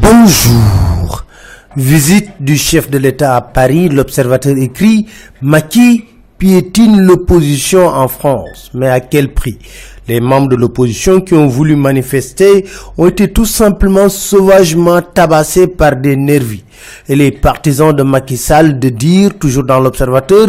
Bonjour. Visite du chef de l'État à Paris, l'observateur écrit Maki piétine l'opposition en France, mais à quel prix? Les membres de l'opposition qui ont voulu manifester ont été tout simplement sauvagement tabassés par des nervis. Et les partisans de Macky Sall de dire, toujours dans l'observateur,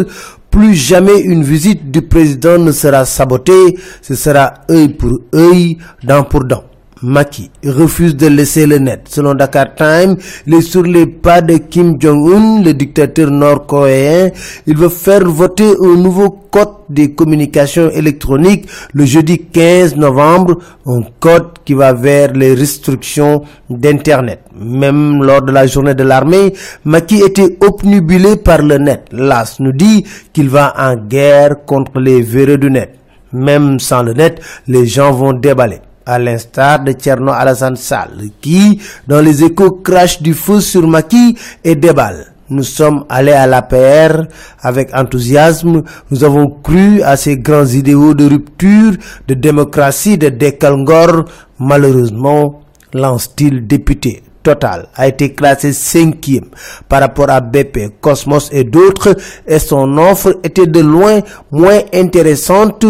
plus jamais une visite du président ne sera sabotée, ce sera œil pour œil, dent pour dent. Maki refuse de laisser le net. Selon Dakar Time, il est sur les pas de Kim Jong-un, le dictateur nord-coréen. Il veut faire voter un nouveau code des communications électroniques le jeudi 15 novembre, un code qui va vers les restrictions d'Internet. Même lors de la journée de l'armée, Maki était obnubilé par le net. L'AS nous dit qu'il va en guerre contre les verreux du net. Même sans le net, les gens vont déballer à l'instar de Tcherno Alassane Sall, qui, dans les échos, crache du feu sur Maki et déballe. Nous sommes allés à la PR avec enthousiasme. Nous avons cru à ces grands idéaux de rupture, de démocratie, de décalngor. Malheureusement, lance-t-il député Total a été classé cinquième par rapport à BP, Cosmos et d'autres et son offre était de loin moins intéressante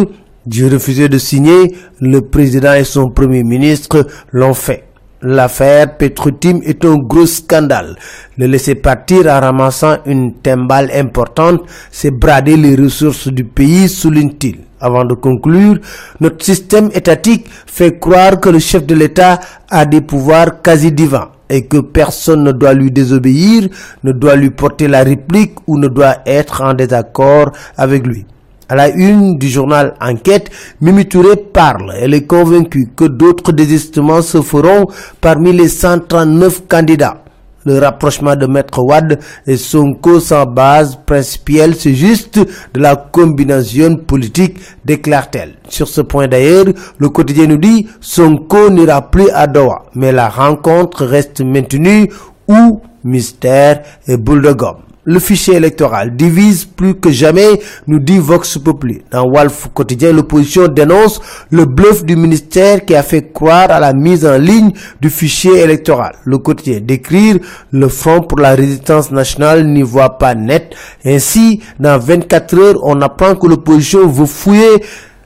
j'ai refusé de signer, le président et son premier ministre l'ont fait. L'affaire Petrotim est un gros scandale. Le laisser partir en ramassant une timbale importante, c'est brader les ressources du pays, souligne-t-il. Avant de conclure, notre système étatique fait croire que le chef de l'État a des pouvoirs quasi divins et que personne ne doit lui désobéir, ne doit lui porter la réplique ou ne doit être en désaccord avec lui. À la une du journal Enquête, Mimi Touré parle. Elle est convaincue que d'autres désistements se feront parmi les 139 candidats. Le rapprochement de Maître Wad et Sonko sans base principielle, c'est juste de la combinaison politique, déclare-t-elle. Sur ce point d'ailleurs, le quotidien nous dit Sonko n'ira plus à Doha, mais la rencontre reste maintenue ou mystère et boule de gomme le fichier électoral divise plus que jamais, nous dit Vox Populi. Dans Wolf Quotidien, l'opposition dénonce le bluff du ministère qui a fait croire à la mise en ligne du fichier électoral. Le quotidien d'écrire le Front pour la résistance nationale n'y voit pas net. Ainsi, dans 24 heures, on apprend que l'opposition veut fouiller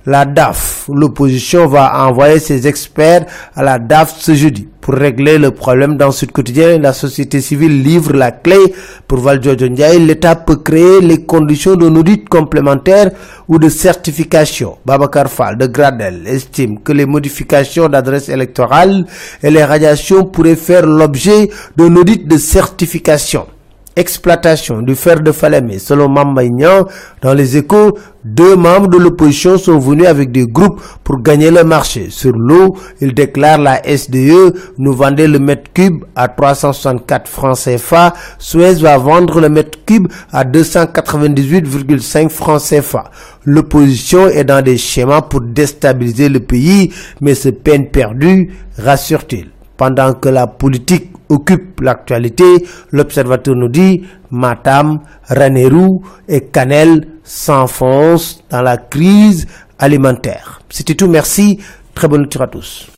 la DAF. L'opposition va envoyer ses experts à la DAF ce jeudi. Pour régler le problème dans ce quotidien, la société civile livre la clé. Pour Valjo l'État peut créer les conditions d'un audit complémentaire ou de certification. Babacar Fall de Gradel estime que les modifications d'adresse électorale et les radiations pourraient faire l'objet d'un audit de certification exploitation du fer de Falémé. Selon Mambaignan, dans les échos, deux membres de l'opposition sont venus avec des groupes pour gagner le marché. Sur l'eau, il déclare la SDE nous vendait le mètre cube à 364 francs CFA. Suez va vendre le mètre cube à 298,5 francs CFA. L'opposition est dans des schémas pour déstabiliser le pays, mais c'est peine perdue, rassure-t-il. Pendant que la politique occupe l'actualité, l'observateur nous dit Matam, Ranerou et Canel s'enfoncent dans la crise alimentaire. C'était tout, merci, très bonne lecture à tous.